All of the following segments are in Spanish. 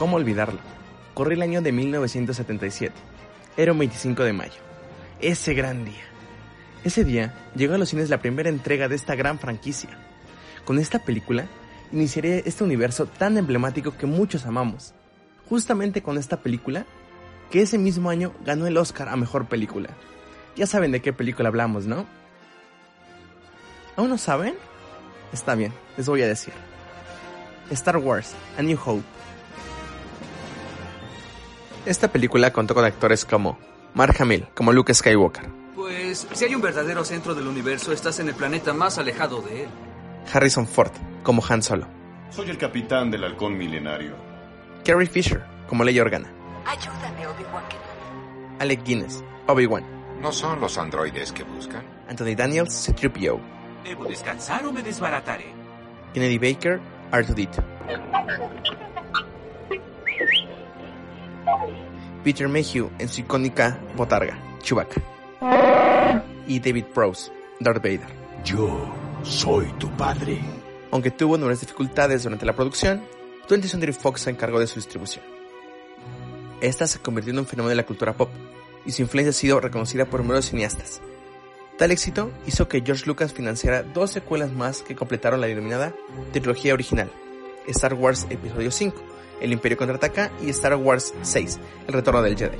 ¿Cómo olvidarlo? Corría el año de 1977. Era un 25 de mayo. Ese gran día. Ese día llegó a los cines la primera entrega de esta gran franquicia. Con esta película iniciaría este universo tan emblemático que muchos amamos. Justamente con esta película, que ese mismo año ganó el Oscar a Mejor Película. Ya saben de qué película hablamos, ¿no? ¿Aún no saben? Está bien, les voy a decir. Star Wars, A New Hope. Esta película contó con actores como Mark Hamill, como Luke Skywalker. Pues si hay un verdadero centro del universo, estás en el planeta más alejado de él. Harrison Ford, como Han Solo. Soy el capitán del halcón milenario. Carrie Fisher, como Leia Organa. Ayúdame, Obi-Wan. Alec Guinness, Obi-Wan. ¿No son los androides que buscan? Anthony Daniels, C-3PO. ¿Debo descansar o me desbarataré? Kennedy Baker, R2D2. Peter Mayhew en su icónica botarga, Chewbacca. Y David Prowse, Darth Vader. Yo soy tu padre. Aunque tuvo numerosas dificultades durante la producción, 20th Century Fox se encargó de su distribución. Esta se convirtió en un fenómeno de la cultura pop, y su influencia ha sido reconocida por numerosos cineastas. Tal éxito hizo que George Lucas financiara dos secuelas más que completaron la denominada trilogía original, Star Wars Episodio 5, El Imperio Contraataca y Star Wars 6, El Retorno del Jedi,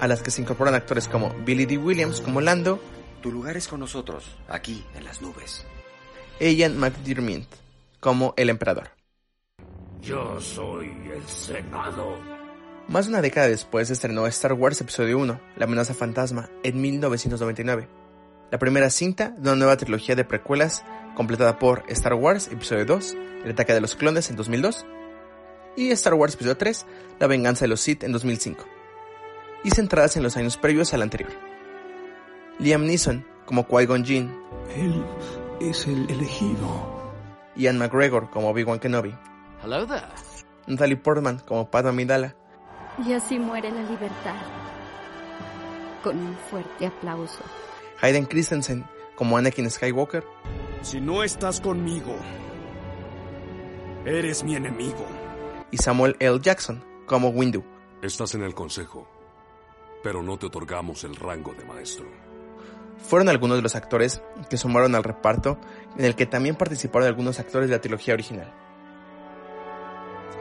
a las que se incorporan actores como Billy D. Williams como Lando, Tu lugar es con nosotros, aquí en las nubes. e Ian McDiarmid como el Emperador. Yo soy el Senado. Más de una década después se estrenó Star Wars Episodio 1, La amenaza fantasma, en 1999, la primera cinta de una nueva trilogía de precuelas completada por Star Wars Episodio 2, El ataque de los clones en 2002, y Star Wars Episodio 3, La venganza de los Sith en 2005, y centradas en los años previos al anterior. Liam Neeson como Qui-Gon Jinn, Él es el elegido. Ian McGregor como Obi-Wan Kenobi, Hello there. Natalie Portman como Padma Amidala, Y así muere la libertad. Con un fuerte aplauso. Hayden Christensen como Anakin Skywalker, Si no estás conmigo, eres mi enemigo. Y Samuel L. Jackson como Windu. Estás en el consejo, pero no te otorgamos el rango de maestro. Fueron algunos de los actores que sumaron al reparto, en el que también participaron algunos actores de la trilogía original.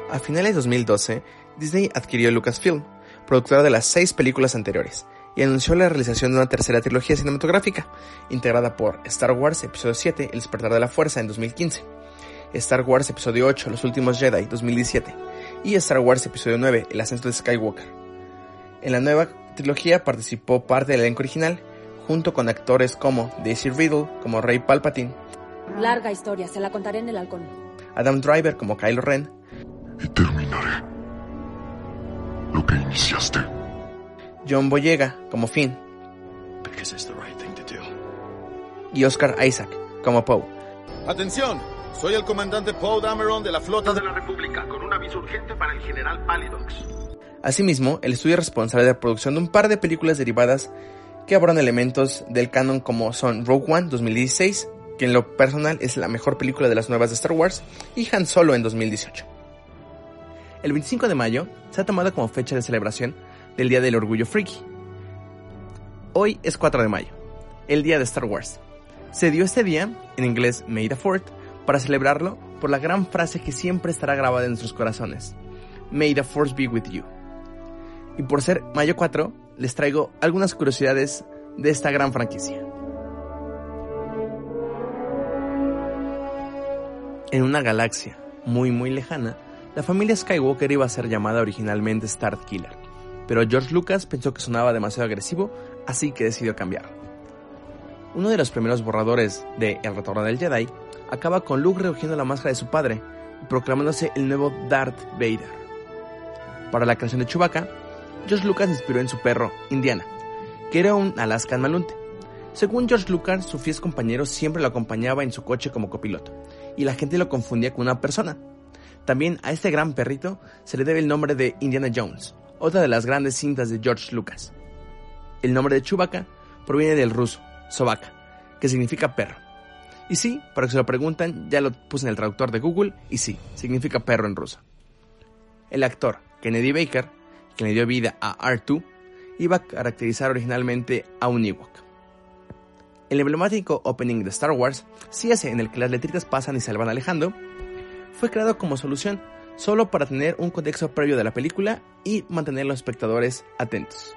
A finales de 2012, Disney adquirió Lucasfilm, productora de las seis películas anteriores, y anunció la realización de una tercera trilogía cinematográfica, integrada por Star Wars Episodio 7, El despertar de la fuerza en 2015, Star Wars Episodio 8, Los últimos Jedi 2017, y Star Wars Episodio 9, El ascenso de Skywalker. En la nueva trilogía participó parte del elenco original, junto con actores como Daisy Riddle como Rey Palpatine, Larga historia, se la contaré en el halcón. Adam Driver como Kylo Ren, Y terminaré lo que iniciaste. John Boyega como Finn Because it's the right thing to do. y Oscar Isaac como Poe. Atención, soy el comandante Paul Dameron de la flota de la... República con un aviso urgente para el general Palidox. Asimismo, el estudio es responsable de la producción de un par de películas derivadas que abordan elementos del canon como son Rogue One 2016, que en lo personal es la mejor película de las nuevas de Star Wars, y Han Solo en 2018. El 25 de mayo se ha tomado como fecha de celebración del Día del Orgullo Freaky. Hoy es 4 de mayo, el Día de Star Wars. Se dio este día, en inglés May the Fourth, para celebrarlo por la gran frase que siempre estará grabada en nuestros corazones. May the Force be with you. Y por ser mayo 4, les traigo algunas curiosidades de esta gran franquicia. En una galaxia muy muy lejana, la familia Skywalker iba a ser llamada originalmente Star Killer, pero George Lucas pensó que sonaba demasiado agresivo, así que decidió cambiar. Uno de los primeros borradores de El Retorno del Jedi acaba con Luke recogiendo la máscara de su padre y proclamándose el nuevo Darth Vader. Para la creación de Chewbacca, George Lucas inspiró en su perro, Indiana, que era un Alaskan Malunte. Según George Lucas, su fiel compañero siempre lo acompañaba en su coche como copiloto, y la gente lo confundía con una persona. También a este gran perrito se le debe el nombre de Indiana Jones, otra de las grandes cintas de George Lucas. El nombre de Chewbacca proviene del ruso, Sobaka, que significa perro. Y sí, para que se lo preguntan, ya lo puse en el traductor de Google, y sí, significa perro en ruso. El actor Kennedy Baker, quien le dio vida a R2, iba a caracterizar originalmente a un Ewok. El emblemático opening de Star Wars, si ese en el que las letritas pasan y se van alejando, fue creado como solución solo para tener un contexto previo de la película y mantener a los espectadores atentos.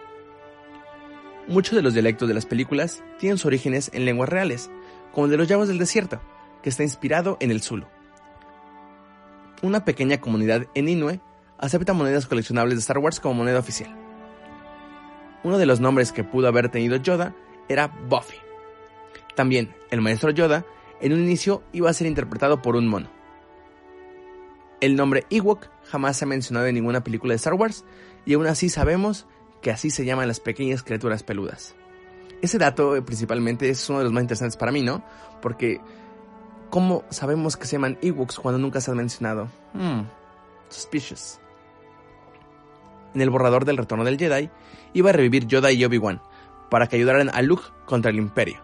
Muchos de los dialectos de las películas tienen sus orígenes en lenguas reales, como el de los Yavos del Desierto, que está inspirado en el Zulu. Una pequeña comunidad en Inue acepta monedas coleccionables de Star Wars como moneda oficial. Uno de los nombres que pudo haber tenido Yoda era Buffy. También, el maestro Yoda en un inicio iba a ser interpretado por un mono. El nombre Ewok jamás se ha mencionado en ninguna película de Star Wars y aún así sabemos que así se llaman las pequeñas criaturas peludas. Ese dato eh, principalmente es uno de los más interesantes para mí, ¿no? Porque ¿cómo sabemos que se llaman Ewoks cuando nunca se han mencionado? Hmm, suspicious. En el borrador del retorno del Jedi iba a revivir Yoda y Obi-Wan para que ayudaran a Luke contra el Imperio.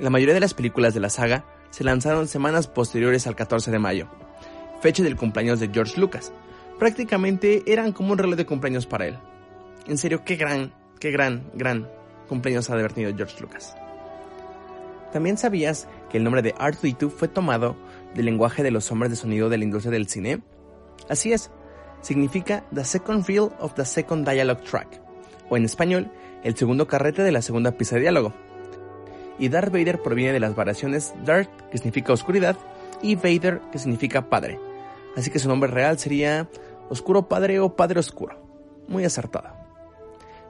La mayoría de las películas de la saga se lanzaron semanas posteriores al 14 de mayo, fecha del cumpleaños de George Lucas. Prácticamente eran como un reloj de cumpleaños para él. En serio, qué gran, qué gran, gran cumpleaños ha tenido George Lucas. ¿También sabías que el nombre de R2D2 fue tomado del lenguaje de los hombres de sonido de la industria del cine? Así es, significa The Second Reel of the Second Dialogue Track, o en español, el segundo carrete de la segunda pista de diálogo. Y Darth Vader proviene de las variaciones Darth, que significa oscuridad, y Vader, que significa padre. Así que su nombre real sería Oscuro Padre o Padre Oscuro. Muy acertado.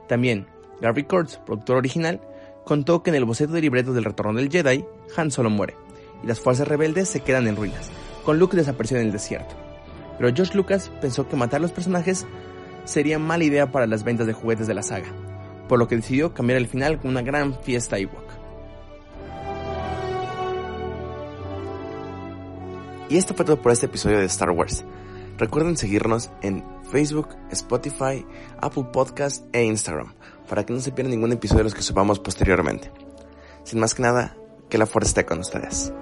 También, Gary Kurtz, productor original, contó que en el boceto de libretos del retorno del Jedi, Han solo muere, y las fuerzas rebeldes se quedan en ruinas, con Luke desaparecido en el desierto. Pero George Lucas pensó que matar a los personajes sería mala idea para las ventas de juguetes de la saga, por lo que decidió cambiar el final con una gran fiesta Ewok. Y esto fue todo por este episodio de Star Wars. Recuerden seguirnos en Facebook, Spotify, Apple Podcast e Instagram para que no se pierdan ningún episodio de los que subamos posteriormente. Sin más que nada, que la fuerza esté con ustedes.